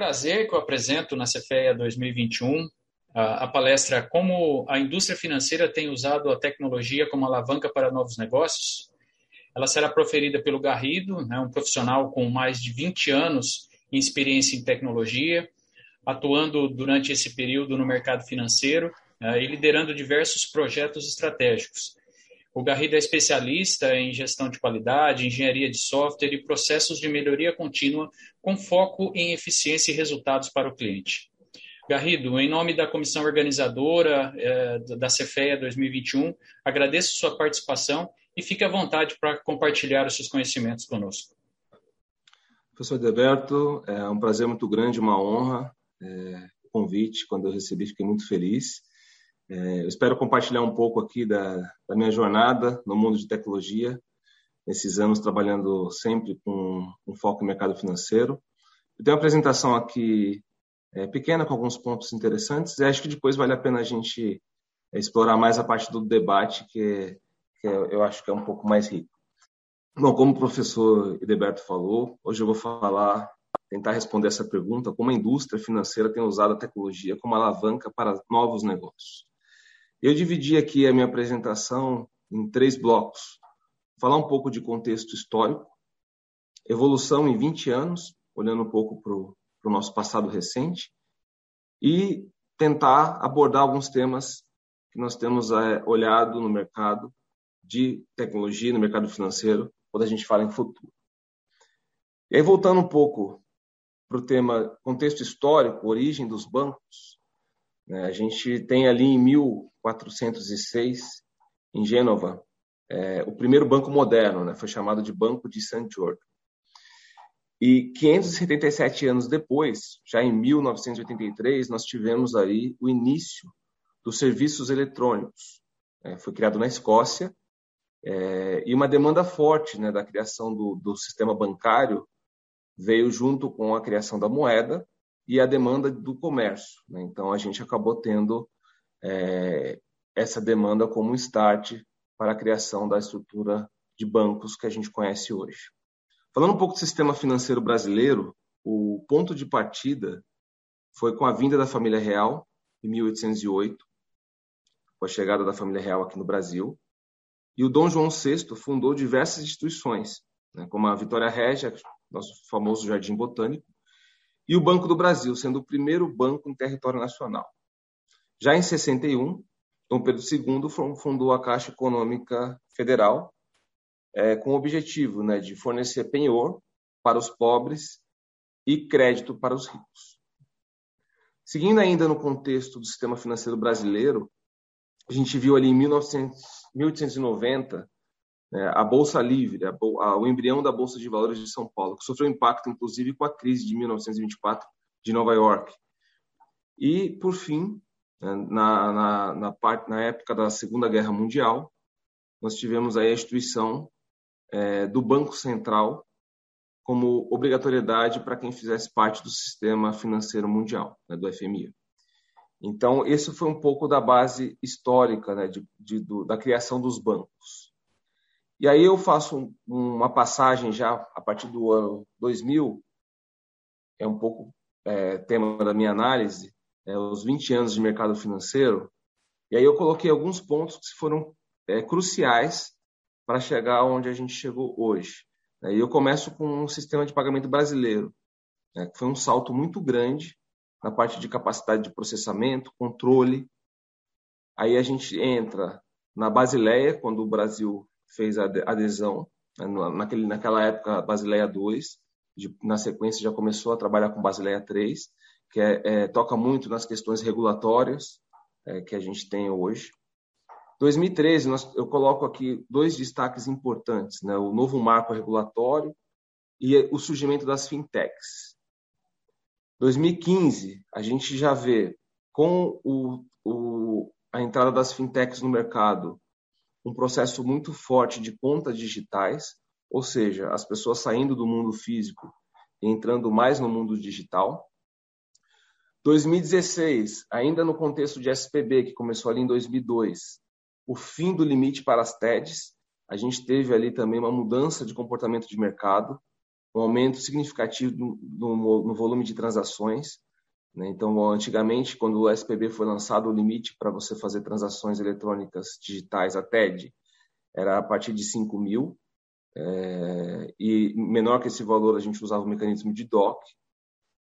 prazer que eu apresento na Cefeia 2021 a, a palestra Como a indústria financeira tem usado a tecnologia como alavanca para novos negócios. Ela será proferida pelo Garrido, né, um profissional com mais de 20 anos em experiência em tecnologia, atuando durante esse período no mercado financeiro né, e liderando diversos projetos estratégicos. O Garrido é especialista em gestão de qualidade, engenharia de software e processos de melhoria contínua com foco em eficiência e resultados para o cliente. Garrido, em nome da comissão organizadora eh, da Cefeia 2021, agradeço sua participação e fique à vontade para compartilhar os seus conhecimentos conosco. Professor Deberto, é um prazer muito grande, uma honra é, o convite. Quando eu recebi, fiquei muito feliz. É, eu espero compartilhar um pouco aqui da, da, minha jornada no mundo de tecnologia, nesses anos trabalhando sempre com foco no mercado financeiro. Eu tenho uma apresentação aqui é, pequena, com alguns pontos interessantes, e acho que depois vale a pena a gente é, explorar mais a parte do debate, que, que eu acho que é um pouco mais rico. Bom, como o professor Edeberto falou, hoje eu vou falar tentar responder essa pergunta, como a indústria financeira tem usado a tecnologia como alavanca para novos negócios. Eu dividi aqui a minha apresentação em três blocos. Falar um pouco de contexto histórico, evolução em 20 anos, olhando um pouco para o nosso passado recente, e tentar abordar alguns temas que nós temos é, olhado no mercado de tecnologia, no mercado financeiro, quando a gente fala em futuro. E aí, voltando um pouco para o tema contexto histórico, origem dos bancos. Né? A gente tem ali em 1406, em Gênova, é, o primeiro banco moderno, né? foi chamado de Banco de St. George. E 577 anos depois, já em 1983, nós tivemos aí o início dos serviços eletrônicos. É, foi criado na Escócia é, e uma demanda forte né, da criação do, do sistema bancário veio junto com a criação da moeda e a demanda do comércio. Né? Então, a gente acabou tendo é, essa demanda como start para a criação da estrutura de bancos que a gente conhece hoje. Falando um pouco do sistema financeiro brasileiro, o ponto de partida foi com a vinda da família real em 1808, com a chegada da família real aqui no Brasil. E o Dom João VI fundou diversas instituições, né, como a Vitória Régia, nosso famoso Jardim Botânico, e o Banco do Brasil, sendo o primeiro banco em território nacional. Já em 61, Dom Pedro II fundou a Caixa Econômica Federal, é, com o objetivo né, de fornecer penhor para os pobres e crédito para os ricos. Seguindo ainda no contexto do sistema financeiro brasileiro, a gente viu ali em 1900, 1890 é, a Bolsa Livre, a, a, o embrião da Bolsa de Valores de São Paulo, que sofreu impacto, inclusive, com a crise de 1924 de Nova York. E, por fim, né, na, na, na, parte, na época da Segunda Guerra Mundial, nós tivemos aí a instituição é, do Banco Central como obrigatoriedade para quem fizesse parte do sistema financeiro mundial, né, do FMI. Então, esse foi um pouco da base histórica né, de, de, do, da criação dos bancos. E aí eu faço uma passagem já a partir do ano 2000, é um pouco é, tema da minha análise, é, os 20 anos de mercado financeiro, e aí eu coloquei alguns pontos que foram é, cruciais para chegar onde a gente chegou hoje. E eu começo com um sistema de pagamento brasileiro, né, que foi um salto muito grande na parte de capacidade de processamento, controle. Aí a gente entra na Basileia, quando o Brasil fez a adesão né, naquele, naquela época Basileia 2, de, na sequência já começou a trabalhar com Basileia 3, que é, é, toca muito nas questões regulatórias é, que a gente tem hoje. 2013, nós, eu coloco aqui dois destaques importantes, né? o novo marco regulatório e o surgimento das fintechs. 2015, a gente já vê com o, o, a entrada das fintechs no mercado um processo muito forte de contas digitais, ou seja, as pessoas saindo do mundo físico e entrando mais no mundo digital. 2016, ainda no contexto de SPB, que começou ali em 2002, o fim do limite para as TEDs, a gente teve ali também uma mudança de comportamento de mercado, um aumento significativo no, no, no volume de transações. Né? Então, antigamente, quando o SPB foi lançado, o limite para você fazer transações eletrônicas digitais, a TED, era a partir de 5 mil. É, e menor que esse valor, a gente usava o mecanismo de DOC.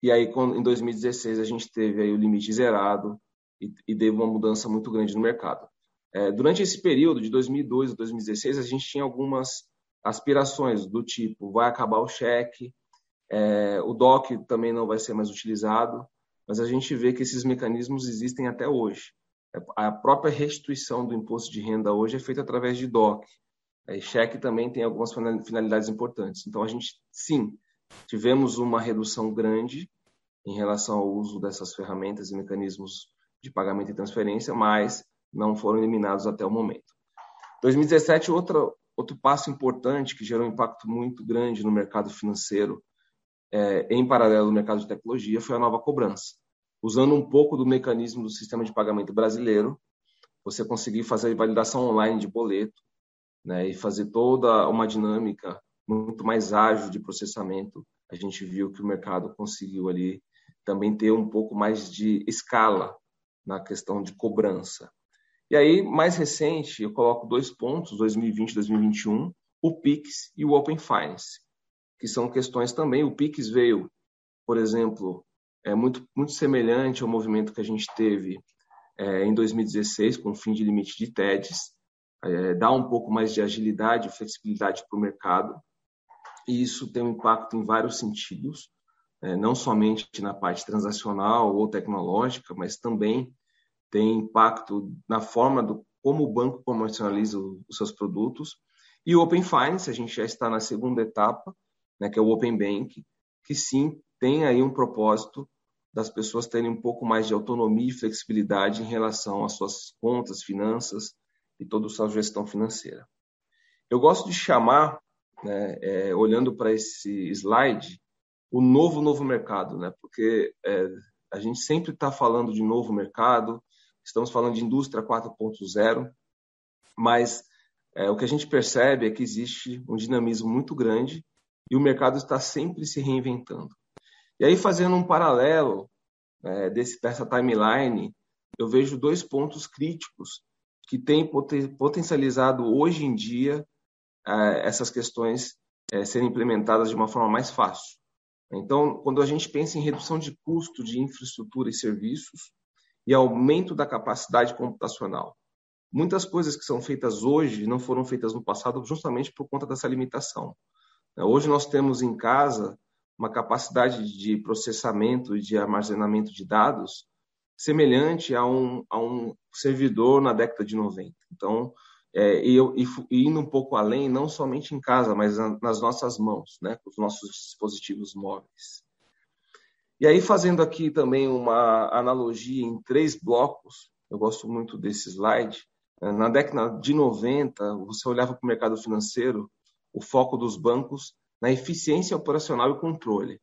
E aí, quando, em 2016, a gente teve aí o limite zerado e, e deu uma mudança muito grande no mercado. É, durante esse período, de 2002 a 2016, a gente tinha algumas aspirações do tipo vai acabar o cheque, é, o DOC também não vai ser mais utilizado, mas a gente vê que esses mecanismos existem até hoje. A própria restituição do imposto de renda hoje é feita através de DOC. É, cheque também tem algumas finalidades importantes. Então, a gente, sim, tivemos uma redução grande em relação ao uso dessas ferramentas e mecanismos de pagamento e transferência, mas não foram eliminados até o momento. 2017, outra, Outro passo importante que gerou um impacto muito grande no mercado financeiro, é, em paralelo ao mercado de tecnologia, foi a nova cobrança. Usando um pouco do mecanismo do sistema de pagamento brasileiro, você conseguir fazer validação online de boleto né, e fazer toda uma dinâmica muito mais ágil de processamento. A gente viu que o mercado conseguiu ali também ter um pouco mais de escala na questão de cobrança. E aí, mais recente, eu coloco dois pontos, 2020 e 2021, o PIX e o Open Finance, que são questões também. O PIX veio, por exemplo, é muito, muito semelhante ao movimento que a gente teve é, em 2016, com o fim de limite de TEDs, é, dá um pouco mais de agilidade e flexibilidade para o mercado, e isso tem um impacto em vários sentidos, é, não somente na parte transacional ou tecnológica, mas também tem impacto na forma do como o banco comercializa os seus produtos. E o Open Finance, a gente já está na segunda etapa, né, que é o Open Bank, que sim tem aí um propósito das pessoas terem um pouco mais de autonomia e flexibilidade em relação às suas contas, finanças e toda a sua gestão financeira. Eu gosto de chamar, né, é, olhando para esse slide, o novo novo mercado, né, porque é, a gente sempre está falando de novo mercado, Estamos falando de indústria 4.0, mas é, o que a gente percebe é que existe um dinamismo muito grande e o mercado está sempre se reinventando. E aí, fazendo um paralelo é, desse, dessa timeline, eu vejo dois pontos críticos que têm potencializado hoje em dia é, essas questões é, serem implementadas de uma forma mais fácil. Então, quando a gente pensa em redução de custo de infraestrutura e serviços, e aumento da capacidade computacional. Muitas coisas que são feitas hoje não foram feitas no passado justamente por conta dessa limitação. Hoje nós temos em casa uma capacidade de processamento e de armazenamento de dados semelhante a um, a um servidor na década de 90. Então, é, e, e, e, indo um pouco além, não somente em casa, mas nas nossas mãos, né, com os nossos dispositivos móveis. E aí, fazendo aqui também uma analogia em três blocos, eu gosto muito desse slide. Na década de 90, você olhava para o mercado financeiro, o foco dos bancos na eficiência operacional e controle.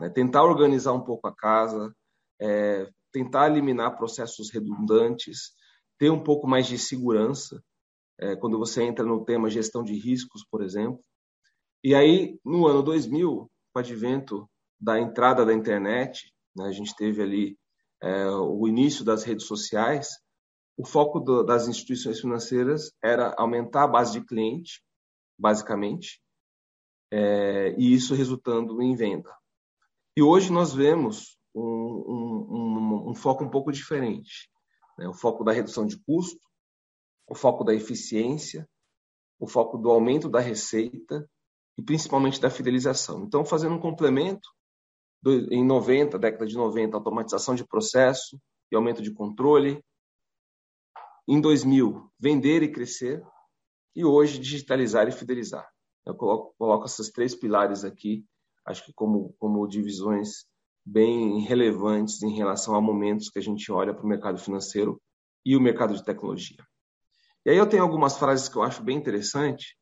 Né? Tentar organizar um pouco a casa, é, tentar eliminar processos redundantes, ter um pouco mais de segurança, é, quando você entra no tema gestão de riscos, por exemplo. E aí, no ano 2000, com o advento da entrada da internet, né, a gente teve ali é, o início das redes sociais, o foco do, das instituições financeiras era aumentar a base de cliente, basicamente, é, e isso resultando em venda. E hoje nós vemos um, um, um, um foco um pouco diferente. Né? O foco da redução de custo, o foco da eficiência, o foco do aumento da receita e principalmente da fidelização. Então, fazendo um complemento, em 90, década de 90, automatização de processo e aumento de controle. Em 2000, vender e crescer. E hoje, digitalizar e fidelizar. Eu coloco, coloco esses três pilares aqui, acho que como, como divisões bem relevantes em relação a momentos que a gente olha para o mercado financeiro e o mercado de tecnologia. E aí eu tenho algumas frases que eu acho bem interessante.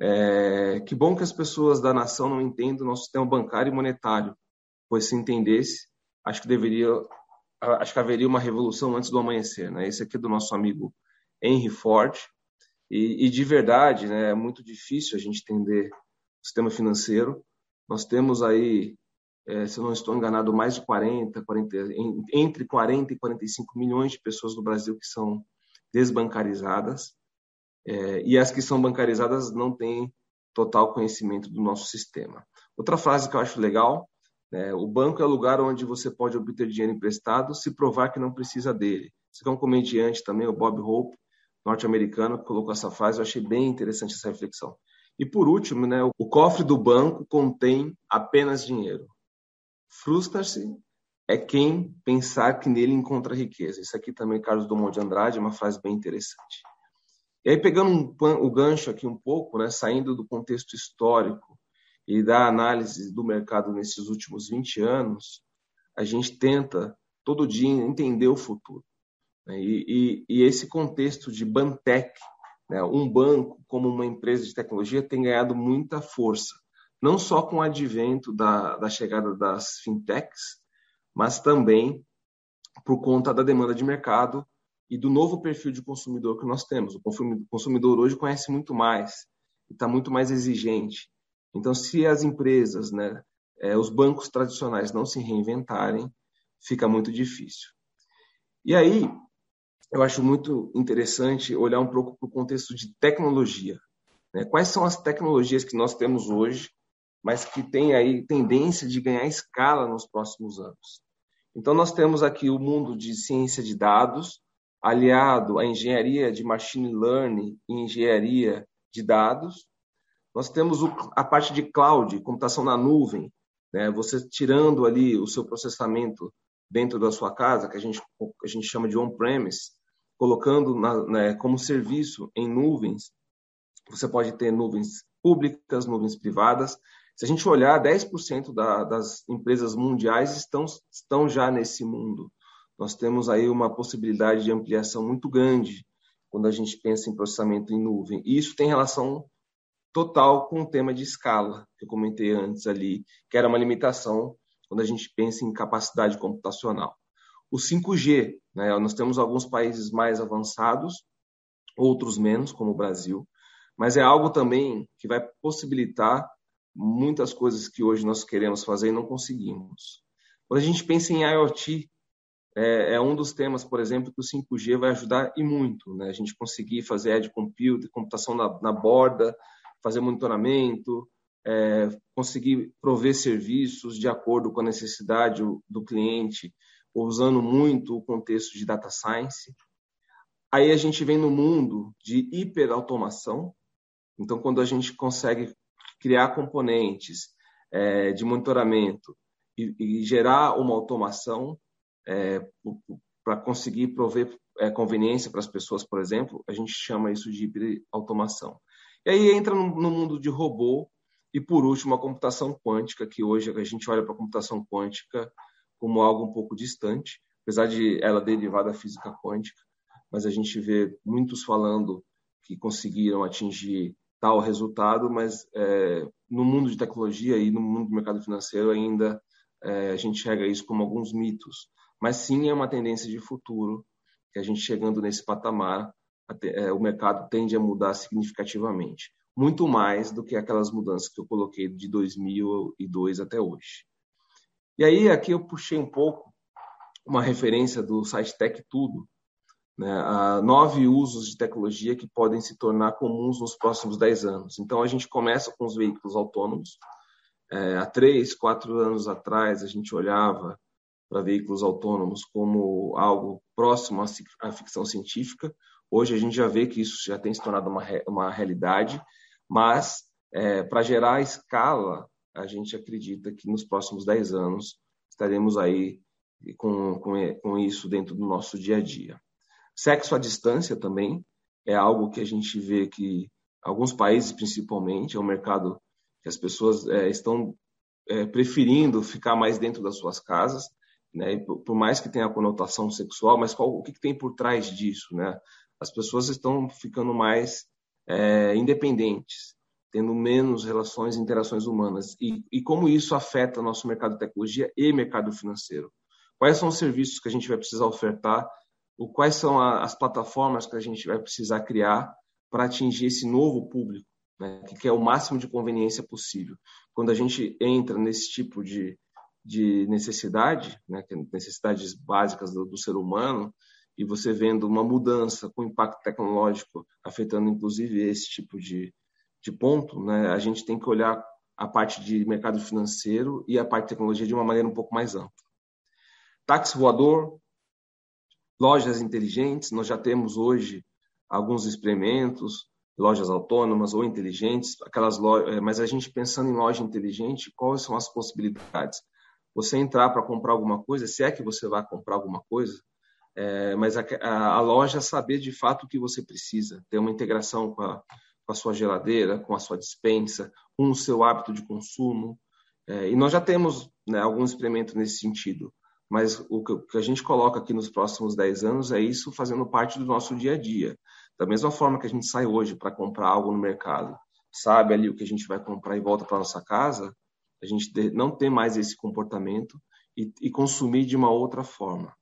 É, que bom que as pessoas da nação não entendem o nosso sistema bancário e monetário, pois se entendesse, acho que deveria, acho que haveria uma revolução antes do amanhecer, né? Esse aqui é do nosso amigo Henry Ford e, e de verdade, né, é muito difícil a gente entender o sistema financeiro Nós temos aí, é, se eu não estou enganado, mais de 40, 40, entre 40 e 45 milhões de pessoas no Brasil que são desbancarizadas. É, e as que são bancarizadas não têm total conhecimento do nosso sistema. Outra frase que eu acho legal, né, o banco é o lugar onde você pode obter dinheiro emprestado se provar que não precisa dele. Isso é um comediante também, o Bob Hope, norte-americano, colocou essa frase, eu achei bem interessante essa reflexão. E por último, né, o cofre do banco contém apenas dinheiro. Frustra-se é quem pensar que nele encontra riqueza. Isso aqui também, Carlos Drummond de Andrade, é uma frase bem interessante. E aí, pegando um, o gancho aqui um pouco, né, saindo do contexto histórico e da análise do mercado nesses últimos 20 anos, a gente tenta todo dia entender o futuro. Né? E, e, e, esse contexto de Bantec, né, um banco como uma empresa de tecnologia, tem ganhado muita força, não só com o advento da, da chegada das fintechs, mas também por conta da demanda de mercado e do novo perfil de consumidor que nós temos. O consumidor hoje conhece muito mais e está muito mais exigente. Então, se as empresas, né, é, os bancos tradicionais não se reinventarem, fica muito difícil. E aí, eu acho muito interessante olhar um pouco para o contexto de tecnologia. Né? Quais são as tecnologias que nós temos hoje, mas que têm aí tendência de ganhar escala nos próximos anos? Então, nós temos aqui o mundo de ciência de dados, aliado à engenharia de machine learning e engenharia de dados. Nós temos a parte de cloud, computação na nuvem, né? você tirando ali o seu processamento dentro da sua casa, que a gente, a gente chama de on-premise, colocando na, né, como serviço em nuvens. Você pode ter nuvens públicas, nuvens privadas. Se a gente olhar, 10% da, das empresas mundiais estão, estão já nesse mundo nós temos aí uma possibilidade de ampliação muito grande quando a gente pensa em processamento em nuvem. E isso tem relação total com o tema de escala, que eu comentei antes ali, que era uma limitação quando a gente pensa em capacidade computacional. O 5G, né, nós temos alguns países mais avançados, outros menos, como o Brasil, mas é algo também que vai possibilitar muitas coisas que hoje nós queremos fazer e não conseguimos. Quando a gente pensa em IoT, é, é, um dos temas, por exemplo, que o 5G vai ajudar e muito. Né? A gente conseguir fazer edge computing, computação na, na borda, fazer monitoramento, é, conseguir prover serviços de acordo com a necessidade do cliente, usando muito o contexto de data science. Aí a gente vem no mundo de hiperautomação. Então, quando a gente consegue criar componentes é, de monitoramento e, e gerar uma automação, é, para conseguir prover é, conveniência para as pessoas, por exemplo, a gente chama isso de automação. E aí entra no, no, mundo de robô e, por último, a computação quântica, que hoje a gente olha para a computação quântica como algo um pouco distante, apesar de ela derivar da física quântica, mas a gente vê muitos falando que conseguiram atingir tal resultado, mas é, no mundo de tecnologia e no mundo do mercado financeiro ainda é, a gente enxerga isso como alguns mitos mas sim é uma tendência de futuro que a gente chegando nesse patamar, é, o mercado tende a mudar significativamente, muito mais do que aquelas mudanças que eu coloquei de 2002 até hoje. E aí aqui eu puxei um pouco uma referência do site Tech Tudo, né, a nove usos de tecnologia que podem se tornar comuns nos próximos dez anos. Então a gente começa com os veículos autônomos. É, há três, quatro anos atrás a gente olhava para veículos autônomos como algo próximo à ficção científica. Hoje a gente já vê que isso já tem se tornado uma, uma realidade, mas é, para gerar escala, a gente acredita que nos próximos 10 anos estaremos aí com, com, com isso dentro do nosso dia a dia. Sexo à distância também é algo que a gente vê que alguns países, principalmente, é um mercado que as pessoas é, estão é, preferindo ficar mais dentro das suas casas né? por mais que tenha a conotação sexual, mas qual, o que, que, tem por trás disso, né? As pessoas estão ficando mais é, independentes, tendo menos relações e interações humanas. E, e como isso afeta nosso mercado de tecnologia e mercado financeiro? Quais são os serviços que a gente vai precisar ofertar? O, quais são a, as plataformas que a gente vai precisar criar para atingir esse novo público né, que quer o máximo de conveniência possível. Quando a gente entra nesse tipo de, de necessidade, né, é necessidades básicas do, do ser humano, e você vendo uma mudança com impacto tecnológico afetando inclusive esse tipo de, de ponto, né, a gente tem que olhar a parte de mercado financeiro e a parte de tecnologia de uma maneira um pouco mais ampla. Táxi voador, lojas inteligentes, nós já temos hoje alguns experimentos, lojas autônomas ou inteligentes, aquelas lojas, é, mas a gente pensando em loja inteligente, quais são as possibilidades? Você entrar para comprar alguma coisa, se é que você vai comprar alguma coisa, é, mas a, a, a, loja saber de fato o que você precisa, ter uma integração com a, com a sua geladeira, com a sua dispensa, com o seu hábito de consumo. É, e nós já temos né, alguns experimentos nesse sentido, mas o que, o que a gente coloca aqui nos próximos 10 anos é isso fazendo parte do nosso dia a dia. Da mesma forma que a gente sai hoje para comprar algo no mercado, sabe ali o que a gente vai comprar e volta para nossa casa, a gente não tem mais esse comportamento e, e consumir de uma outra forma.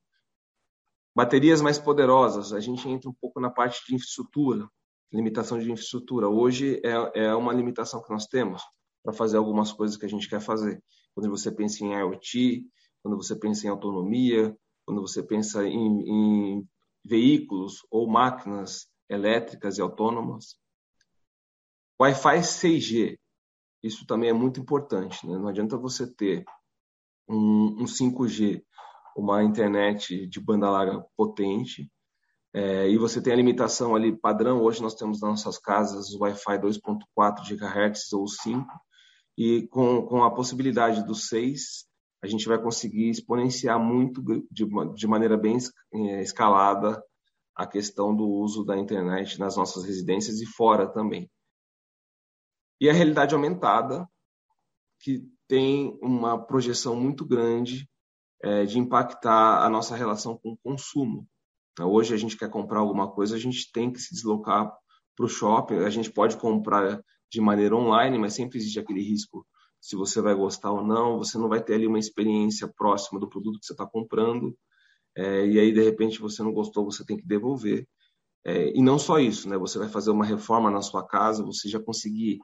Baterias mais poderosas, a gente entra um pouco na parte de infraestrutura, limitação de infraestrutura. Hoje é, é uma limitação que nós temos para fazer algumas coisas que a gente quer fazer. Quando você pensa em IoT, quando você pensa em autonomia, quando você pensa em, em veículos ou máquinas elétricas e autônomas. Wi-Fi 6G, isso também é muito importante. Né? Não adianta você ter um, um 5G, uma internet de banda larga potente, é, e você tem a limitação ali padrão. Hoje nós temos nas nossas casas o Wi-Fi 2.4 GHz ou 5, e com, com a possibilidade do 6, a gente vai conseguir exponenciar muito de, de maneira bem é, escalada a questão do uso da internet nas nossas residências e fora também. E a realidade aumentada, que tem uma projeção muito grande é, de impactar a nossa relação com o consumo. Então, hoje a gente quer comprar alguma coisa, a gente tem que se deslocar para o shopping. A gente pode comprar de maneira online, mas sempre existe aquele risco se você vai gostar ou não. Você não vai ter ali uma experiência próxima do produto que você está comprando. É, e aí, de repente, você não gostou, você tem que devolver. É, e não só isso, né? Você vai fazer uma reforma na sua casa, você já conseguir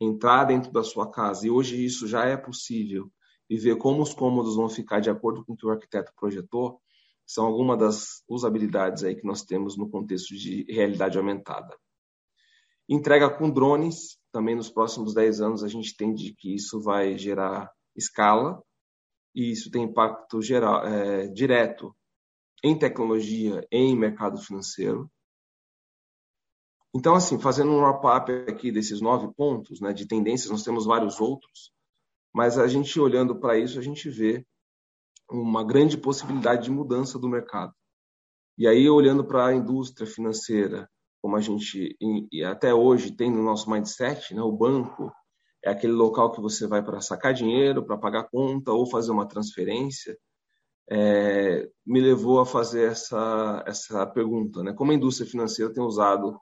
entrar dentro da sua casa, e hoje isso já é possível, e ver como os cômodos vão ficar de acordo com o que o arquiteto projetou, são algumas das usabilidades aí que nós temos no contexto de realidade aumentada. Entrega com drones, também nos próximos 10 anos a gente entende que isso vai gerar escala, e isso tem impacto geral, é, direto em tecnologia, em mercado financeiro. Então, assim, fazendo um wrap-up aqui desses nove pontos né, de tendências, nós temos vários outros, mas a gente olhando para isso, a gente vê uma grande possibilidade de mudança do mercado. E aí, olhando para a indústria financeira, como a gente e até hoje tem no nosso mindset, né, o banco é aquele local que você vai para sacar dinheiro, para pagar conta ou fazer uma transferência é, me levou a fazer essa, essa pergunta, né? Como a indústria financeira tem usado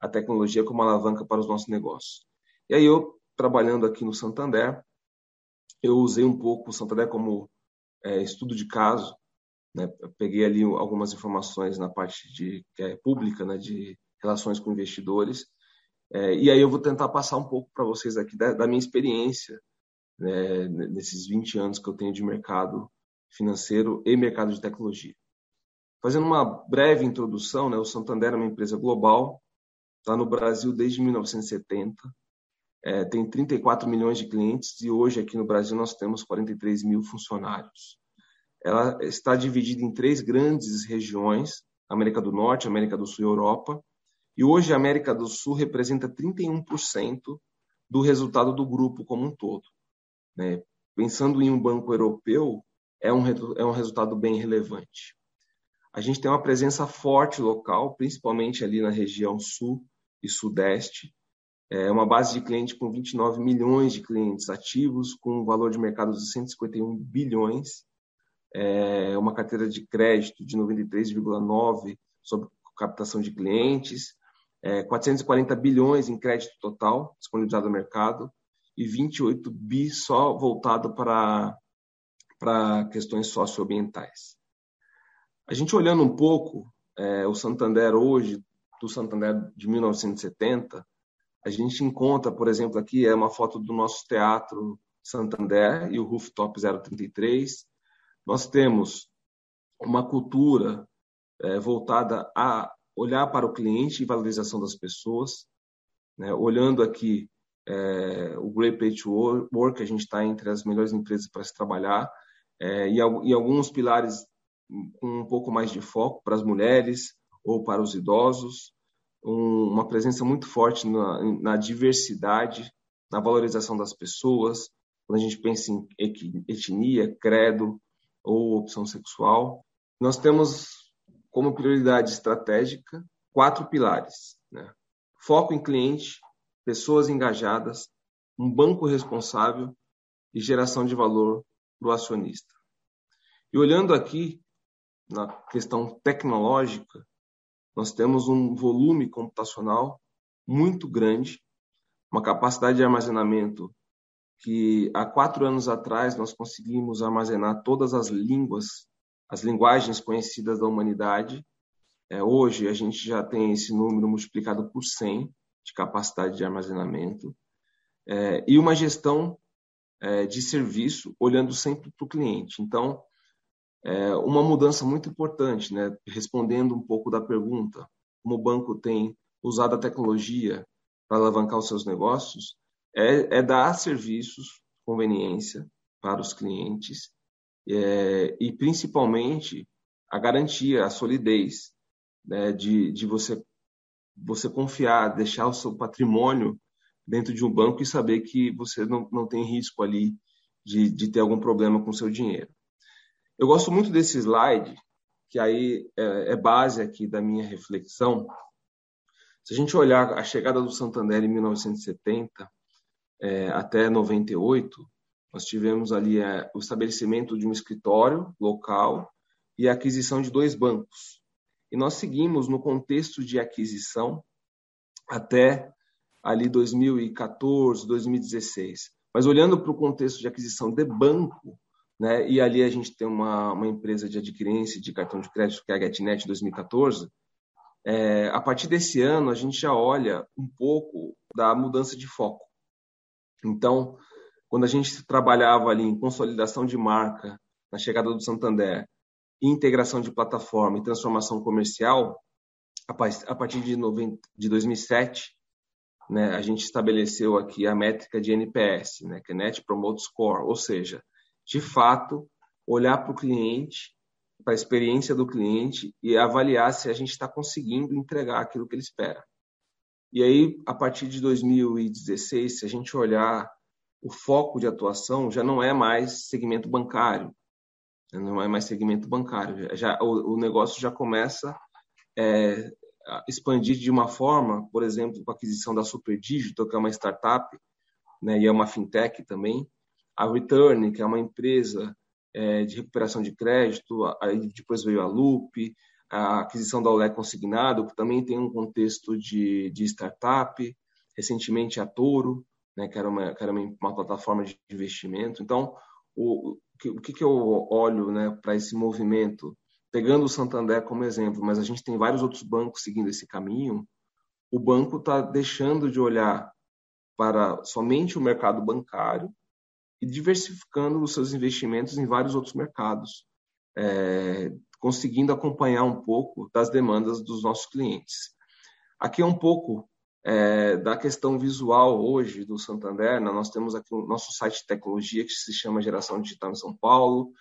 a tecnologia como alavanca para os nossos negócios? E aí eu, trabalhando aqui no Santander, eu usei um pouco o Santander como é, estudo de caso, né? peguei ali algumas informações na parte de é pública, né? De relações com investidores, é, e aí eu vou tentar passar um pouco para vocês aqui da, da minha experiência né? nesses 20 anos que eu tenho de mercado financeiro e mercado de tecnologia. Fazendo uma breve introdução, né, o Santander é uma empresa global, está no Brasil desde 1970, é, tem 34 milhões de clientes e hoje aqui no Brasil nós temos 43 mil funcionários. Ela está dividida em três grandes regiões, América do Norte, América do Sul e Europa, e hoje a América do Sul representa 31% do resultado do grupo como um todo. Né? Pensando em um banco europeu, é um, é um resultado bem relevante. A gente tem uma presença forte local, principalmente ali na região sul e sudeste. É uma base de cliente com 29 milhões de clientes ativos, com um valor de mercado de 151 bilhões, é uma carteira de crédito de 93,9 sobre captação de clientes, é 440 bilhões em crédito total disponibilizado no mercado e 28 bi só voltado para para questões socioambientais. A gente olhando um pouco é, o Santander hoje, do Santander de 1970, a gente encontra, por exemplo, aqui é uma foto do nosso teatro Santander e o Rooftop 033. Nós temos uma cultura é, voltada a olhar para o cliente e valorização das pessoas. Né? Olhando aqui é, o Great Place to Work, a gente está entre as melhores empresas para se trabalhar, é, e, e alguns pilares com um pouco mais de foco para as mulheres ou para os idosos, um, uma presença muito forte na, na, diversidade, na valorização das pessoas, quando a gente pensa em etnia, credo ou opção sexual. Nós temos como prioridade estratégica quatro pilares: né? foco em cliente, pessoas engajadas, um banco responsável e geração de valor para o acionista. E olhando aqui na questão tecnológica, nós temos um volume computacional muito grande, uma capacidade de armazenamento que há quatro anos atrás nós conseguimos armazenar todas as línguas, as linguagens conhecidas da humanidade. É, hoje a gente já tem esse número multiplicado por 100 de capacidade de armazenamento é, e uma gestão é, de serviço olhando sempre para o cliente. Então, é uma mudança muito importante, né? respondendo um pouco da pergunta, como o banco tem usado a tecnologia para alavancar os seus negócios, é, é dar serviços, conveniência para os clientes é, e principalmente a garantia, a solidez né, de, de você, você confiar, deixar o seu patrimônio dentro de um banco e saber que você não, não tem risco ali de, de ter algum problema com o seu dinheiro. Eu gosto muito desse slide, que aí é, é base aqui da minha reflexão. Se a gente olhar a chegada do Santander em 1970, é, até 98, nós tivemos ali é, o estabelecimento de um escritório local e a aquisição de dois bancos. E nós seguimos no contexto de aquisição até ali 2014, 2016. Mas olhando para o contexto de aquisição de banco, né, e ali a gente tem uma, uma empresa de adquirência de cartão de crédito, que é a GetNet 2014, é, a partir desse ano a gente já olha um pouco da mudança de foco. Então, quando a gente trabalhava ali em consolidação de marca, na chegada do Santander, integração de plataforma e transformação comercial, a partir de, 90, de 2007, né, a gente estabeleceu aqui a métrica de NPS, né, que é Net Promote Score, ou seja, de fato, olhar para o cliente, para a experiência do cliente e avaliar se a gente está conseguindo entregar aquilo que ele espera. E aí, a partir de 2016, se a gente olhar o foco de atuação, já não é mais segmento bancário, não é mais segmento bancário. Já o, o negócio já começa é, a expandir de uma forma, por exemplo, com a aquisição da Super Digital, que é uma startup, né, e é uma fintech também, a Return, que é uma empresa é, de recuperação de crédito, aí depois veio a Loop, a aquisição da Olé Consignado, que também tem um contexto de, de startup, recentemente a Toro, né, que era, uma, que era uma, uma plataforma de investimento. Então, o, o que, que eu olho né, para esse movimento? Pegando o Santander como exemplo, mas a gente tem vários outros bancos seguindo esse caminho, o banco está deixando de olhar para somente o mercado bancário e diversificando os seus investimentos em vários outros mercados. É, conseguindo acompanhar um pouco das demandas dos nossos clientes. Aqui é um pouco é, da questão visual hoje do Santander. Né? Nós temos aqui o nosso site de tecnologia que se chama Geração Digital em São Paulo,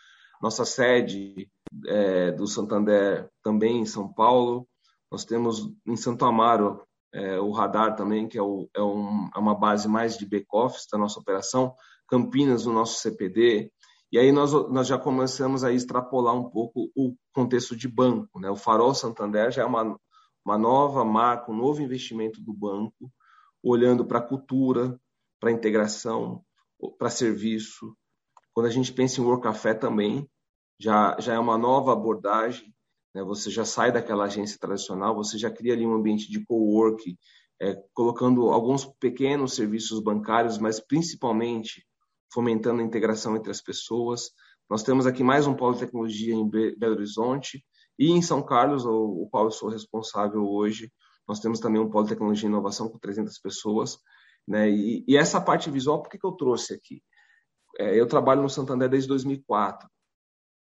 nossa sede é, do Santander também em São Paulo. Nós temos em Santo Amaro é, o Radar também, que é, o, é, um, é uma base mais de back-office da nossa operação. Campinas, o nosso CPD. E aí nós, nós já começamos a extrapolar um pouco o contexto de banco. Né? O Farol Santander já é uma, uma nova marca, um novo investimento do banco, olhando para a cultura, para a integração, para serviço. Quando a gente pensa em Work Café também, já, já é uma nova abordagem. Né? Você já sai daquela agência tradicional, você já cria ali um ambiente de co-work, é, colocando alguns pequenos serviços bancários, mas principalmente fomentando a integração entre as pessoas. Nós temos aqui mais um polo de tecnologia em Belo Horizonte e em São Carlos, o qual eu sou responsável hoje. Nós temos também um polo de tecnologia e inovação com 300 pessoas. Né? E, e essa parte visual, por que, que eu trouxe aqui? É, eu trabalho no Santander desde 2004.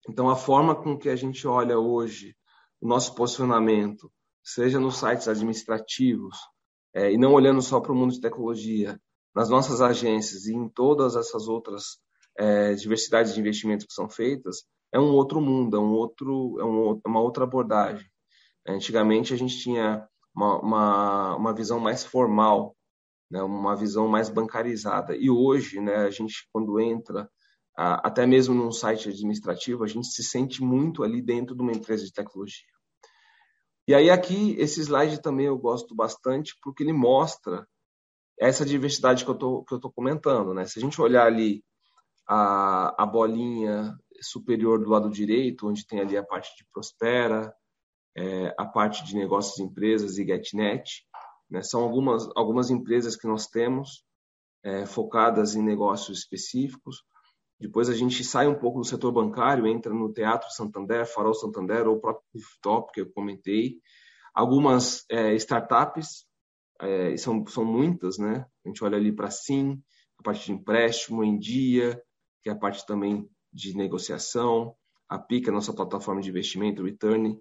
Então, a forma com que a gente olha hoje o nosso posicionamento, seja nos sites administrativos, é, e não olhando só para o mundo de tecnologia, nas nossas agências e em todas essas outras é, diversidades de investimentos que são feitas, é um outro mundo, é, um outro, é um, uma outra abordagem. Antigamente a gente tinha uma, uma, uma visão mais formal, né, uma visão mais bancarizada. E hoje, né, a gente, quando entra, até mesmo num site administrativo, a gente se sente muito ali dentro de uma empresa de tecnologia. E aí aqui, esse slide também eu gosto bastante, porque ele mostra essa diversidade que eu tô, que eu tô comentando. Né? Se a gente olhar ali a, a bolinha superior do lado direito, onde tem ali a parte de Prospera, é, a parte de negócios e empresas e GetNet. Né? São algumas, algumas empresas que nós temos é, focadas em negócios específicos. Depois a gente sai um pouco do setor bancário, entra no Teatro Santander, Farol Santander ou o próprio Rooftop, que eu comentei. Algumas é, startups, é, são, são muitas, né? A gente olha ali para Sim, a parte de empréstimo em dia, que é a parte também de negociação, a PIC, a nossa plataforma de investimento, Return.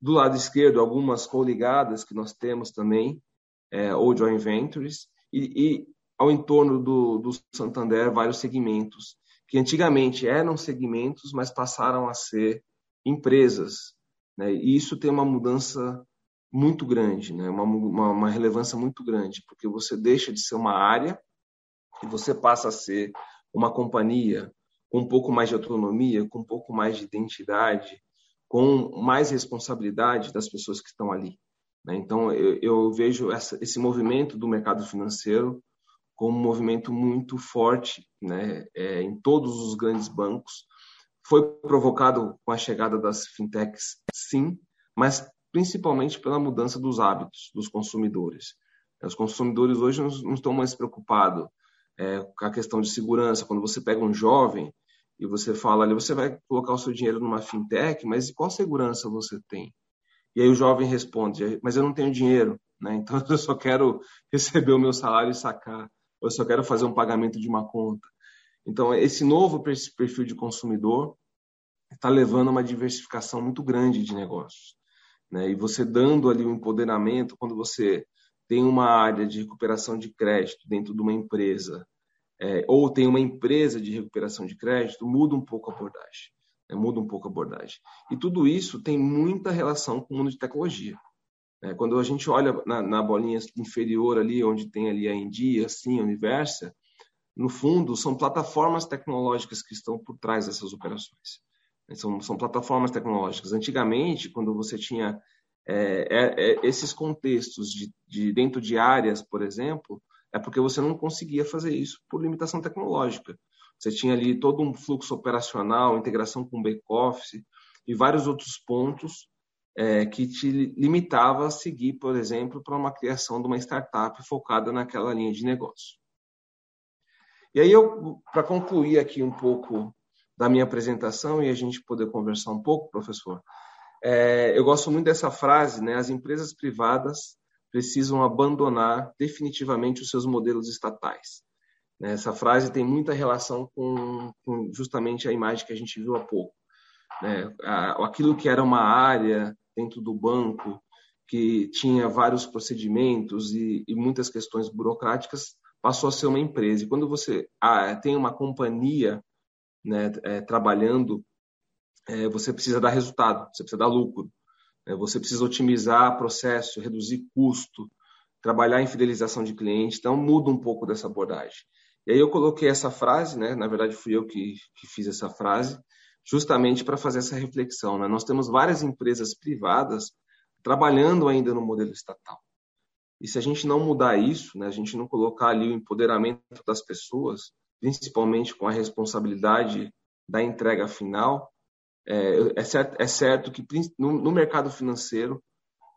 Do lado esquerdo, algumas coligadas que nós temos também, é, ou joint ventures, e, e ao entorno do, do Santander, vários segmentos, que antigamente eram segmentos, mas passaram a ser empresas. Né? E isso tem uma mudança muito grande, né? uma, uma, uma relevância muito grande, porque você deixa de ser uma área e você passa a ser uma companhia, com um pouco mais de autonomia, com um pouco mais de identidade, com mais responsabilidade das pessoas que estão ali. Né? Então, eu, eu vejo essa, esse movimento do mercado financeiro como um movimento muito forte né? É, em todos os grandes bancos. Foi provocado com a chegada das fintechs, sim, mas principalmente pela mudança dos hábitos dos consumidores. Os consumidores hoje não, estão mais preocupados é, com a questão de segurança. Quando você pega um jovem, e você fala ali, você vai colocar o seu dinheiro numa fintech, mas qual segurança você tem? E aí o jovem responde, mas eu não tenho dinheiro, né? Então eu só quero receber o meu salário e sacar, eu só quero fazer um pagamento de uma conta. Então esse novo perfil de consumidor está levando a uma diversificação muito grande de negócios, né? E você dando ali o um empoderamento, quando você tem uma área de recuperação de crédito dentro de uma empresa é, ou tem uma empresa de recuperação de crédito, muda um pouco a abordagem. Né? Muda um pouco a abordagem. E tudo isso tem muita relação com o mundo de tecnologia. É, quando a gente olha na, na, bolinha inferior ali, onde tem ali a India, assim, a Universa, no fundo, são plataformas tecnológicas que estão por trás dessas operações. São, são plataformas tecnológicas. Antigamente, quando você tinha é, é, é esses contextos de, de, dentro de áreas, por exemplo, é porque você não conseguia fazer isso por limitação tecnológica. Você tinha ali todo um fluxo operacional, integração com back-office e vários outros pontos é, que te limitava a seguir, por exemplo, para uma criação de uma startup focada naquela linha de negócio. E aí, para concluir aqui um pouco da minha apresentação e a gente poder conversar um pouco, professor, é, eu gosto muito dessa frase, né? As empresas privadas precisam abandonar definitivamente os seus modelos estatais. Né, essa frase tem muita relação com, com justamente a imagem que a gente viu há pouco. Né? Aquilo que era uma área dentro do banco, que tinha vários procedimentos e, e muitas questões burocráticas, passou a ser uma empresa. E quando você ah, tem uma companhia né, é, trabalhando, é, você precisa dar resultado, você precisa dar lucro. É, você precisa otimizar processo, reduzir custo, trabalhar em fidelização de cliente. Então, muda um pouco dessa abordagem. E aí eu coloquei essa frase, né? na verdade fui eu que, que fiz essa frase, justamente para fazer essa reflexão. Né? Nós temos várias empresas privadas trabalhando ainda no modelo estatal. E se a gente não mudar isso, né, a gente não colocar ali o empoderamento das pessoas, principalmente com a responsabilidade da entrega final, é, é, certo, é certo que no, no mercado financeiro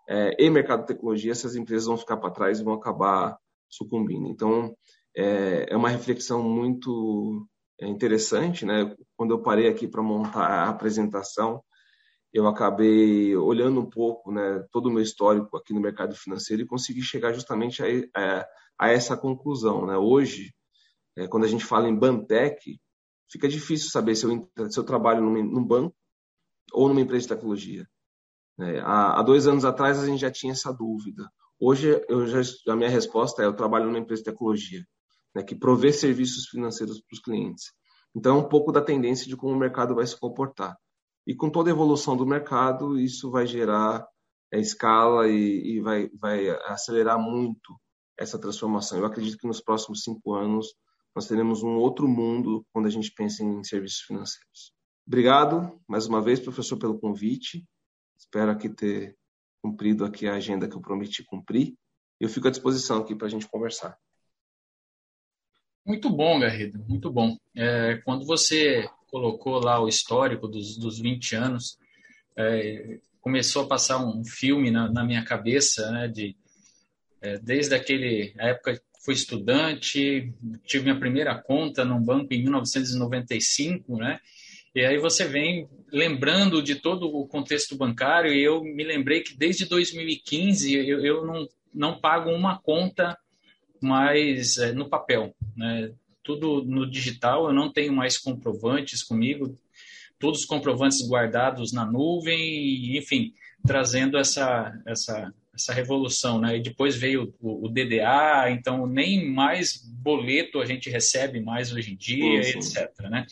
é, e mercado de tecnologia, essas empresas vão ficar para trás e vão acabar sucumbindo. Então, é, é uma reflexão muito é, interessante. Né? Quando eu parei aqui para montar a apresentação, eu acabei olhando um pouco né, todo o meu histórico aqui no mercado financeiro e consegui chegar justamente a, a, a essa conclusão. Né? Hoje, é, quando a gente fala em Bantec, fica difícil saber se eu, se eu trabalho num, num banco ou numa empresa de tecnologia. É, há, há, dois anos atrás a gente já tinha essa dúvida. Hoje eu já, a minha resposta é eu trabalho numa empresa de tecnologia, né, que provê serviços financeiros para os clientes. Então é um pouco da tendência de como o mercado vai se comportar. E com toda a evolução do mercado, isso vai gerar é, escala e, e vai, vai acelerar muito essa transformação. Eu acredito que nos próximos cinco anos nós teremos um outro mundo quando a gente pensa em serviços financeiros. Obrigado mais uma vez, professor, pelo convite. Espero aqui ter cumprido aqui a agenda que eu prometi cumprir. Eu fico à disposição aqui para a gente conversar. Muito bom, Garrido, muito bom. É, quando você colocou lá o histórico dos, dos 20 anos, é, começou a passar um filme na, na minha cabeça, né, de, é, desde aquele a época fui estudante, tive minha primeira conta num banco em 1995, né? E aí você vem lembrando de todo o contexto bancário e eu me lembrei que desde 2015 eu, eu não, não pago uma conta mais é, no papel, né? Tudo no digital, eu não tenho mais comprovantes comigo, todos os comprovantes guardados na nuvem, enfim, trazendo essa, essa essa revolução, né? E depois veio o, o, DDA, então nem mais boleto a gente recebe mais hoje em dia, etc. Né?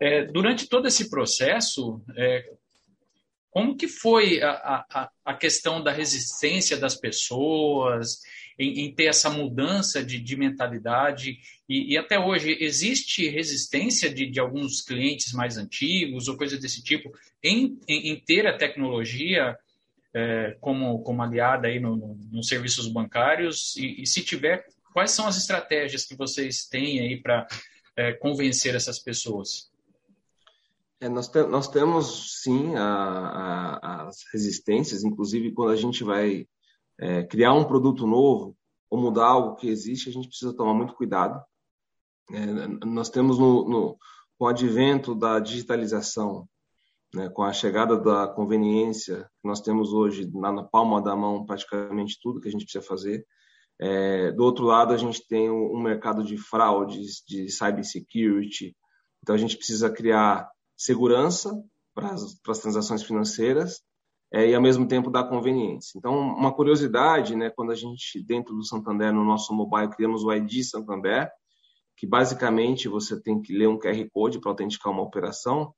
É, durante todo esse processo, é, como que foi a, a, a, questão da resistência das pessoas em, em ter essa mudança de, de mentalidade? E, e, até hoje, existe resistência de, de, alguns clientes mais antigos ou coisa desse tipo em, em, em ter a tecnologia é, como, como aliada aí no, no, nos serviços bancários? E, e, se tiver, quais são as estratégias que vocês têm aí para é, convencer essas pessoas? É, nós, te, nós temos sim a, a, as resistências, inclusive quando a gente vai é, criar um produto novo ou mudar algo que existe, a gente precisa tomar muito cuidado. É, nós temos no, no, com o advento da digitalização né, com a chegada da conveniência nós temos hoje na, na, palma da mão praticamente tudo que a gente precisa fazer. É, do outro lado, a gente tem um, um mercado de fraudes, de cybersecurity. Então, a gente precisa criar segurança para as transações financeiras é, e, ao mesmo tempo, dar conveniência. Então, uma curiosidade, né, quando a gente, dentro do Santander, no nosso mobile, criamos o ID Santander, que basicamente você tem que ler um QR Code para autenticar uma operação,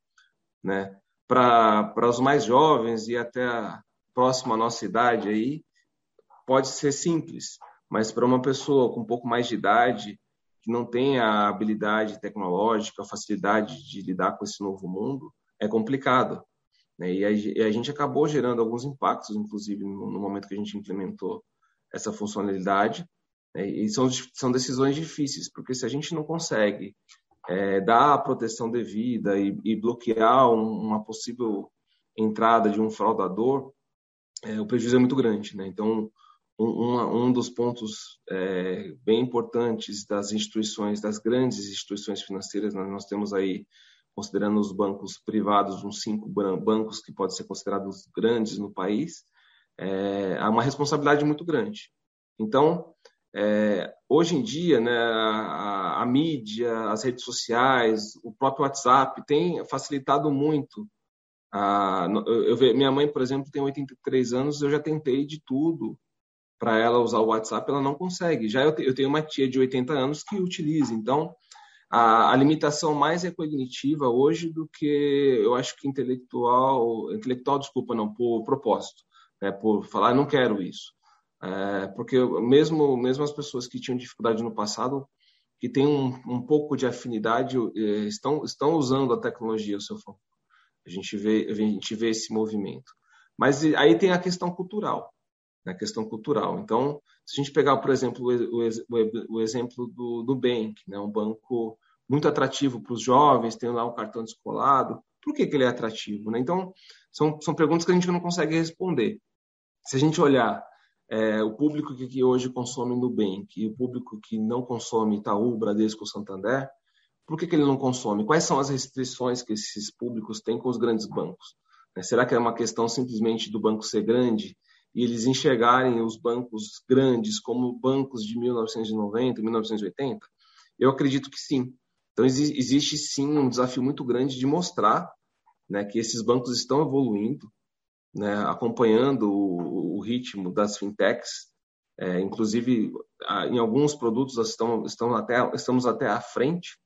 né? Para os mais jovens e até a próxima à nossa idade aí, pode ser simples, mas para uma pessoa com um pouco mais de idade, que não tem a habilidade tecnológica, a facilidade de lidar com esse novo mundo, é complicado. Né? E, a, e, a, gente acabou gerando alguns impactos, inclusive, no, no momento que a gente implementou essa funcionalidade. Né? E são, são decisões difíceis, porque se a gente não consegue é, dar a proteção devida e, e bloquear um, uma possível entrada de um fraudador, é, o prejuízo é muito grande. Né? Então, um, um dos pontos é, bem importantes das instituições, das grandes instituições financeiras, nós, nós temos aí, considerando os bancos privados, uns cinco bancos que podem ser considerados grandes no país, é, há uma responsabilidade muito grande. Então, é, hoje em dia, né, a, a, mídia, as redes sociais, o próprio WhatsApp tem facilitado muito. A, eu, eu, minha mãe, por exemplo, tem 83 anos, eu já tentei de tudo para ela usar o WhatsApp, ela não consegue. Já eu, eu, tenho uma tia de 80 anos que utiliza, então a, a, limitação mais é cognitiva hoje do que eu acho que intelectual, intelectual, desculpa, não, por propósito, né, por falar, não quero isso. É, porque mesmo, mesmo as pessoas que tinham dificuldade no passado, que têm um, um pouco de afinidade, é, estão, estão usando a tecnologia ao seu favor. A gente vê, a gente vê esse movimento. Mas aí tem a questão cultural, né? a questão cultural. Então, se a gente pegar, por exemplo, o, o, o exemplo do, do Bank, né? um banco muito atrativo para os jovens, tem lá um cartão descolado. Por que, que ele é atrativo? Né? Então, são, são perguntas que a gente não consegue responder. Se a gente olhar é, o público que, que, hoje consome Nubank e o público que não consome Itaú, Bradesco, Santander, por que, que ele não consome? Quais são as restrições que esses públicos têm com os grandes bancos? Né? Será que é uma questão simplesmente do banco ser grande e eles enxergarem os bancos grandes como bancos de 1990, 1980? Eu acredito que sim. Então, existe sim um desafio muito grande de mostrar né, que esses bancos estão evoluindo, né, acompanhando o, o, ritmo das fintechs. É, inclusive, em alguns produtos estão, estão até, estamos até à frente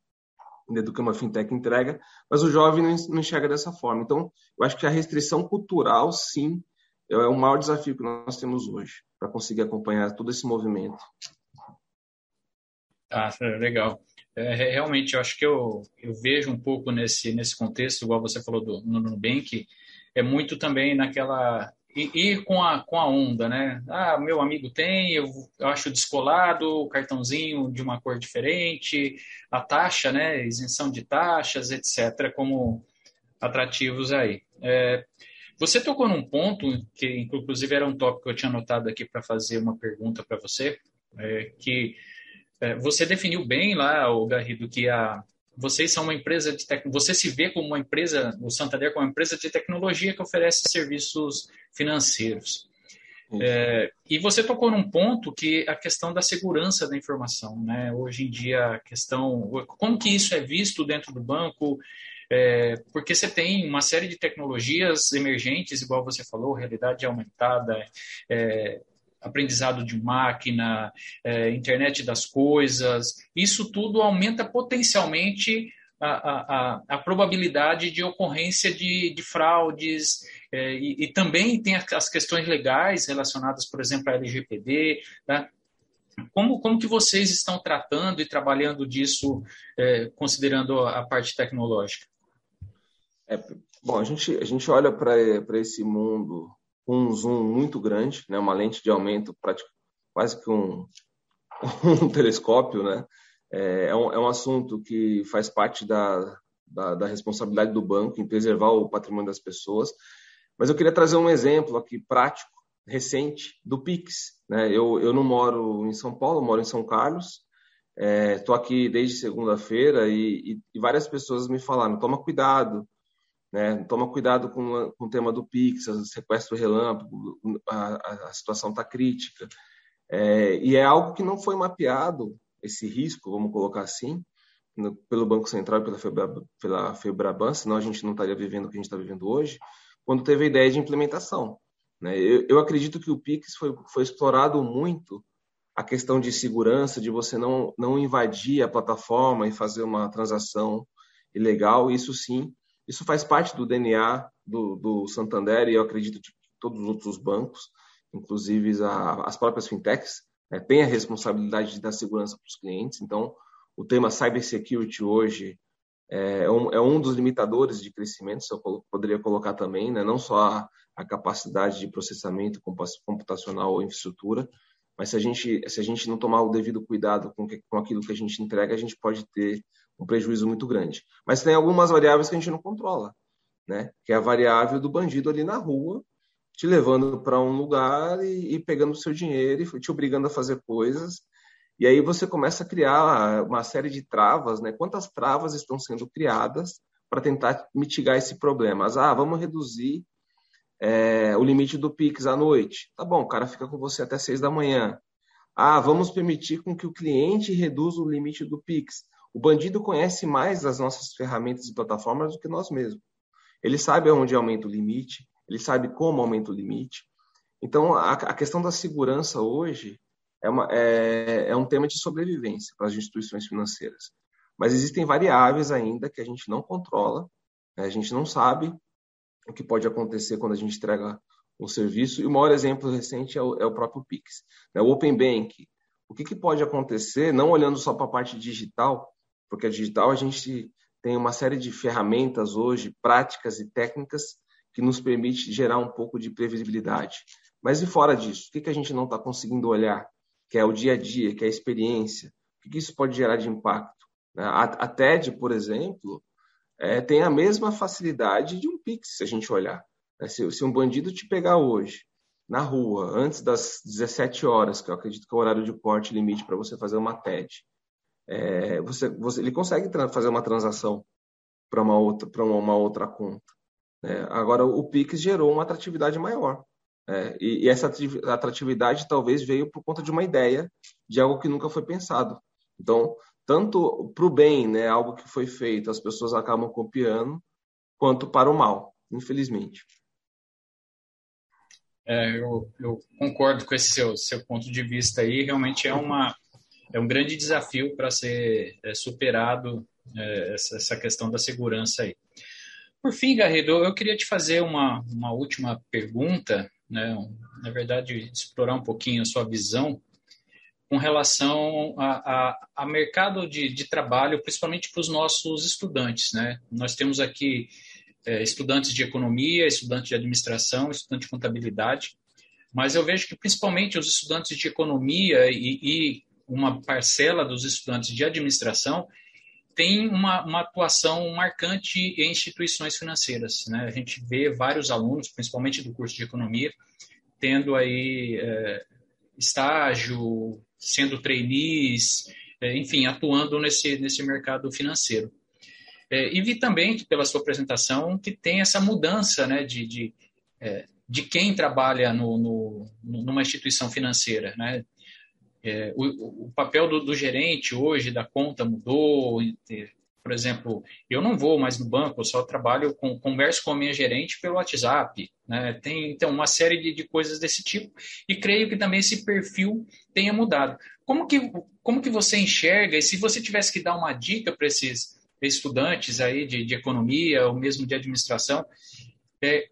né, do que uma fintech entrega, mas o jovem não enxerga dessa forma. Então, eu acho que a restrição cultural, sim, é o maior desafio que nós temos hoje, para conseguir acompanhar todo esse movimento. Ah, legal. É, realmente, eu acho que eu, eu vejo um pouco nesse, nesse contexto, igual você falou do, no Nubank, é muito também naquela ir com a, com a onda, né? Ah, meu amigo tem, eu, eu acho descolado, o cartãozinho de uma cor diferente, a taxa, né? Isenção de taxas, etc., como atrativos aí. É, você tocou num ponto que, inclusive, era um tópico que eu tinha anotado aqui para fazer uma pergunta para você, é, que é, você definiu bem lá, o Garrido, que a, vocês são uma empresa de tec... você se vê como uma empresa, o Santander como uma empresa de tecnologia que oferece serviços financeiros. É, e você tocou num ponto que a questão da segurança da informação, né? Hoje em dia a questão, como que isso é visto dentro do banco? É, porque você tem uma série de tecnologias emergentes, igual você falou, realidade aumentada, é, aprendizado de máquina, é, internet das coisas, isso tudo aumenta potencialmente a, a, a, probabilidade de ocorrência de, de fraudes é, e, e, também tem as questões legais relacionadas, por exemplo, à LGPD. Tá? Como, como que vocês estão tratando e trabalhando disso, é, considerando a parte tecnológica? É, bom, a gente, a gente olha para esse mundo um zoom muito grande, né, uma lente de aumento quase que um, um telescópio, né? É, é, um, é um assunto que faz parte da, da, da, responsabilidade do banco em preservar o patrimônio das pessoas. Mas eu queria trazer um exemplo aqui prático, recente, do Pix. Né? Eu, eu não moro em São Paulo, moro em São Carlos. Estou é, aqui desde segunda-feira e, e, e várias pessoas me falaram: toma cuidado, né? Toma cuidado com, com o tema do Pix, sequestro relâmpago, a, a situação está crítica. É, e é algo que não foi mapeado, esse risco, vamos colocar assim, no, pelo Banco Central e pela, Febra, pela Febraban, senão a gente não estaria vivendo o que a gente está vivendo hoje, quando teve a ideia de implementação. Né? Eu, eu acredito que o Pix foi, foi explorado muito a questão de segurança, de você não, não invadir a plataforma e fazer uma transação ilegal, isso sim isso faz parte do DNA do, do Santander e eu acredito de todos os outros bancos, inclusive a, as próprias fintechs, né, têm a responsabilidade de dar segurança para os clientes. Então, o tema cybersecurity hoje é, é um, é um, dos limitadores de crescimento, se eu poderia colocar também, né, não só a, a capacidade de processamento computacional ou infraestrutura, mas se a gente, se a gente não tomar o devido cuidado com, que, com aquilo que a gente entrega, a gente pode ter um prejuízo muito grande. Mas tem algumas variáveis que a gente não controla, né? Que é a variável do bandido ali na rua, te levando para um lugar e, e pegando o seu dinheiro e te obrigando a fazer coisas. E aí você começa a criar uma série de travas, né? Quantas travas estão sendo criadas para tentar mitigar esse problema? Ah, vamos reduzir é, o limite do Pix à noite. Tá bom, o cara fica com você até seis da manhã. Ah, vamos permitir com que o cliente reduza o limite do Pix. O bandido conhece mais as nossas ferramentas e plataformas do que nós mesmos. Ele sabe onde aumenta o limite, ele sabe como aumenta o limite. Então, a, a questão da segurança hoje é, uma, é, é um tema de sobrevivência para as instituições financeiras. Mas existem variáveis ainda que a gente não controla, né? a gente não sabe o que pode acontecer quando a gente entrega um serviço. E o maior exemplo recente é o, é o próprio Pix. Né? O Open Bank. O que, que pode acontecer, não olhando só para a parte digital, porque a digital a gente tem uma série de ferramentas hoje, práticas e técnicas que nos permite gerar um pouco de previsibilidade. Mas e fora disso, o que, a gente não está conseguindo olhar? Que é o dia a dia, que é a experiência. O que, isso pode gerar de impacto? Né? A, a TED, por exemplo, é, tem a mesma facilidade de um Pix, se a gente olhar. Né? Se, se, um bandido te pegar hoje, na rua, antes das 17 horas, que eu acredito que é o horário de porte limite para você fazer uma TED, é, você, você, ele consegue fazer uma transação para uma outra para uma, uma, outra conta. Né? Agora, o Pix gerou uma atratividade maior. É, e, e, essa atratividade talvez veio por conta de uma ideia de algo que nunca foi pensado. Então, tanto para o bem, né, algo que foi feito, as pessoas acabam copiando, quanto para o mal, infelizmente. É, eu, eu, concordo com esse seu, seu ponto de vista aí. Realmente é, uma, é um grande desafio para ser é, superado é, essa, essa, questão da segurança aí. Por fim, Garrido, eu queria te fazer uma, uma última pergunta, né? na verdade, explorar um pouquinho a sua visão com relação a, a, a mercado de, de trabalho, principalmente para os nossos estudantes. Né? Nós temos aqui é, estudantes de economia, estudantes de administração, estudantes de contabilidade, mas eu vejo que principalmente os estudantes de economia e, e uma parcela dos estudantes de administração tem uma, uma, atuação marcante em instituições financeiras. Né? A gente vê vários alunos, principalmente do curso de economia, tendo aí é, estágio, sendo trainees, é, enfim, atuando nesse, nesse mercado financeiro. É, e vi também, pela sua apresentação, que tem essa mudança né, de, de, é, de quem trabalha no, no, numa instituição financeira. Né? É, o, o, papel do, do, gerente hoje da conta mudou. Por exemplo, eu não vou mais no banco, eu só trabalho com converso com a minha gerente pelo WhatsApp. Né? Tem então uma série de, de coisas desse tipo e creio que também esse perfil tenha mudado. Como que, como que você enxerga? E se você tivesse que dar uma dica para esses estudantes aí de, de economia ou mesmo de administração, é,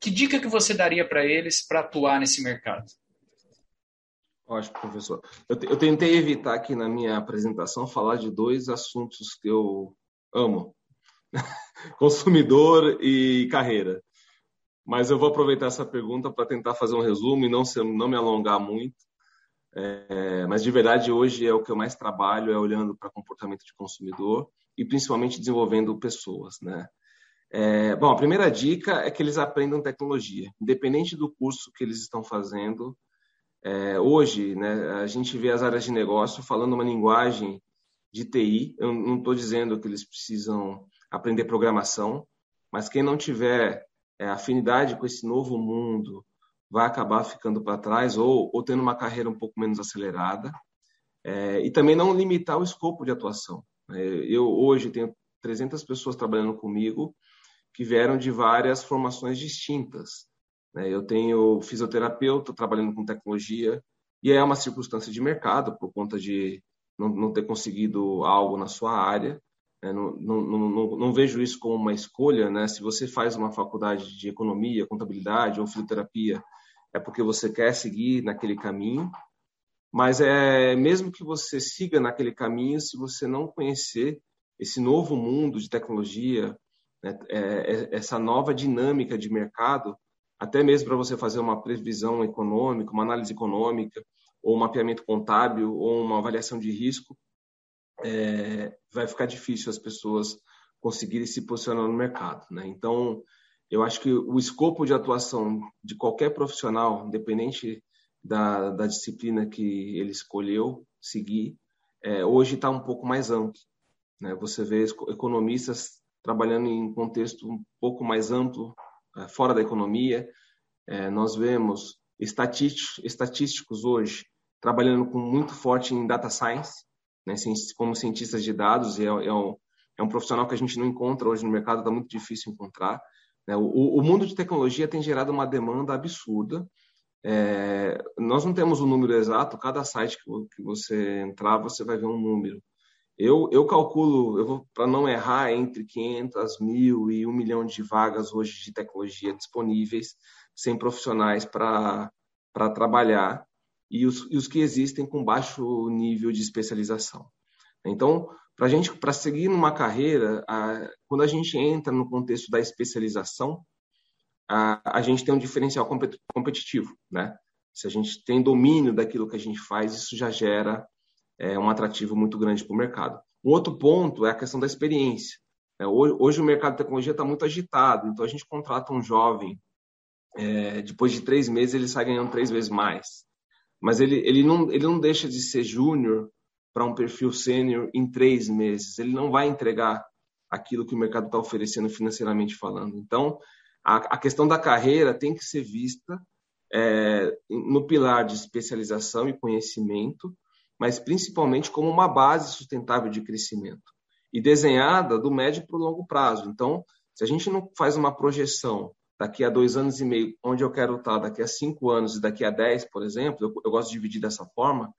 que dica que você daria para eles para atuar nesse mercado? Ótimo, professor. Eu, eu, tentei evitar aqui na minha apresentação falar de dois assuntos que eu amo: consumidor e carreira. Mas eu vou aproveitar essa pergunta para tentar fazer um resumo e não, ser, não me alongar muito. É, mas de verdade hoje é o que eu mais trabalho é olhando para comportamento de consumidor e principalmente desenvolvendo pessoas, né? É, bom, a primeira dica é que eles aprendam tecnologia, independente do curso que eles estão fazendo. É, hoje, né, a gente vê as áreas de negócio falando uma linguagem de TI. Eu não estou dizendo que eles precisam aprender programação, mas quem não tiver é, afinidade com esse novo mundo vai acabar ficando para trás ou, ou, tendo uma carreira um pouco menos acelerada. É, e também não limitar o escopo de atuação. É, eu hoje tenho 300 pessoas trabalhando comigo que vieram de várias formações distintas. Né? Eu tenho fisioterapeuta trabalhando com tecnologia e é uma circunstância de mercado por conta de não, não ter conseguido algo na sua área. Né? Não, não, não, não, vejo isso como uma escolha. Né? Se você faz uma faculdade de economia, contabilidade ou fisioterapia, é porque você quer seguir naquele caminho mas é mesmo que você siga naquele caminho, se você não conhecer esse novo mundo de tecnologia, né, é, é, essa nova dinâmica de mercado, até mesmo para você fazer uma previsão econômica, uma análise econômica, ou um mapeamento contábil, ou uma avaliação de risco, é, vai ficar difícil as pessoas conseguirem se posicionar no mercado. Né? Então, eu acho que o escopo de atuação de qualquer profissional, independente da, da disciplina que ele escolheu seguir, é, hoje está um pouco mais amplo. Né? Você vê economistas trabalhando em contexto um pouco mais amplo, fora da economia. É, nós vemos estatísticos, hoje trabalhando com muito forte em data science, né? como cientistas de dados, é, é, um, é um profissional que a gente não encontra hoje no mercado, está muito difícil encontrar. Né? O, o mundo de tecnologia tem gerado uma demanda absurda, é, nós não temos o um número exato, cada site que, você entrar, você vai ver um número. Eu, eu calculo, eu para não errar, entre 500 mil e um milhão de vagas hoje de tecnologia disponíveis, sem profissionais para trabalhar, e os, e os que existem com baixo nível de especialização. Então, para gente, para seguir numa carreira, a, quando a gente entra no contexto da especialização, a, a gente tem um diferencial competitivo, né? Se a gente tem domínio daquilo que a gente faz, isso já gera é, um atrativo muito grande para o mercado. Um outro ponto é a questão da experiência. É, hoje, hoje, o mercado de tecnologia está muito agitado, então a gente contrata um jovem, é, depois de três meses ele sai ganhando três vezes mais. Mas ele, ele, não, ele não deixa de ser júnior para um perfil sênior em três meses. Ele não vai entregar aquilo que o mercado está oferecendo financeiramente falando. Então, a, a questão da carreira tem que ser vista é, no pilar de especialização e conhecimento, mas principalmente como uma base sustentável de crescimento e desenhada do médio para o longo prazo. Então, se a gente não faz uma projeção daqui a dois anos e meio, onde eu quero estar daqui a cinco anos e daqui a dez, por exemplo, eu, eu gosto de dividir dessa forma,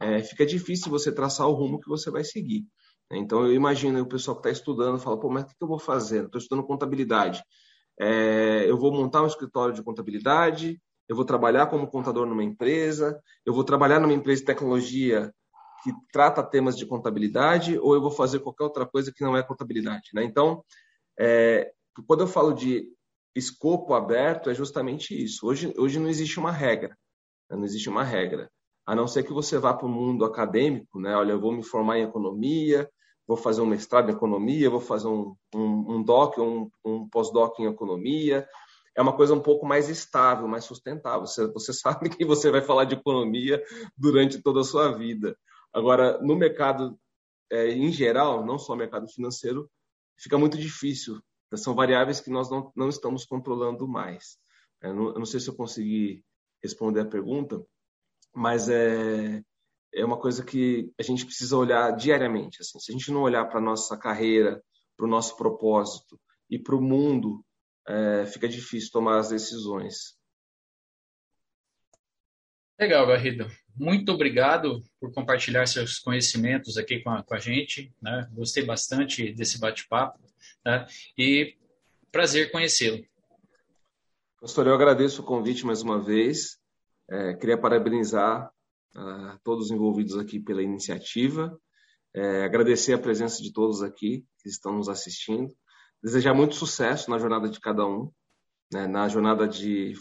é, fica difícil você traçar o rumo que você vai seguir. Então, eu imagino o pessoal que está estudando fala, pô, mas o que eu vou fazer? Estou estudando contabilidade. É, eu vou montar um escritório de contabilidade, eu vou trabalhar como contador numa empresa, eu vou trabalhar numa empresa de tecnologia que trata temas de contabilidade, ou eu vou fazer qualquer outra coisa que não é contabilidade. Né? Então, é, quando eu falo de escopo aberto, é justamente isso. Hoje, hoje não existe uma regra. Né? Não existe uma regra. A não ser que você vá para o mundo acadêmico, né? Olha, eu vou me formar em economia, vou fazer um mestrado em economia, vou fazer um, um, um doc, um, um pós-doc em economia. É uma coisa um pouco mais estável, mais sustentável. Você, você sabe que você vai falar de economia durante toda a sua vida. Agora, no mercado é, em geral, não só mercado financeiro, fica muito difícil. São variáveis que nós não, não estamos controlando mais. Eu não, eu não sei se eu consegui responder a pergunta, mas é, é uma coisa que a gente precisa olhar diariamente. Assim. Se a gente não olhar para a nossa carreira, para o nosso propósito e para o mundo, é, fica difícil tomar as decisões. Legal, Garrido. Muito obrigado por compartilhar seus conhecimentos aqui com a, com a gente. Né? Gostei bastante desse bate-papo né? e prazer conhecê-lo. Pastor, eu agradeço o convite mais uma vez. É, queria parabenizar a todos os envolvidos aqui pela iniciativa, é, agradecer a presença de todos aqui que estão nos assistindo, desejar muito sucesso na jornada de cada um, né, na jornada de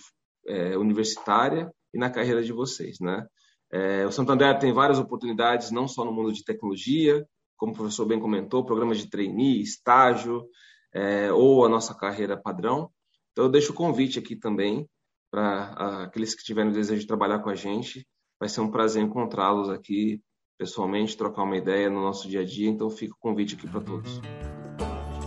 é, universitária e na carreira de vocês, né? É, o Santander tem várias oportunidades, não só no mundo de tecnologia, como o professor bem comentou, programas de trainee, estágio, é, ou a nossa carreira padrão. Então, eu deixo o convite aqui também para aqueles que tiverem o desejo de trabalhar com a gente, Vai ser um prazer encontrá-los aqui pessoalmente, trocar uma ideia no nosso dia a dia. Então fica o convite aqui para todos.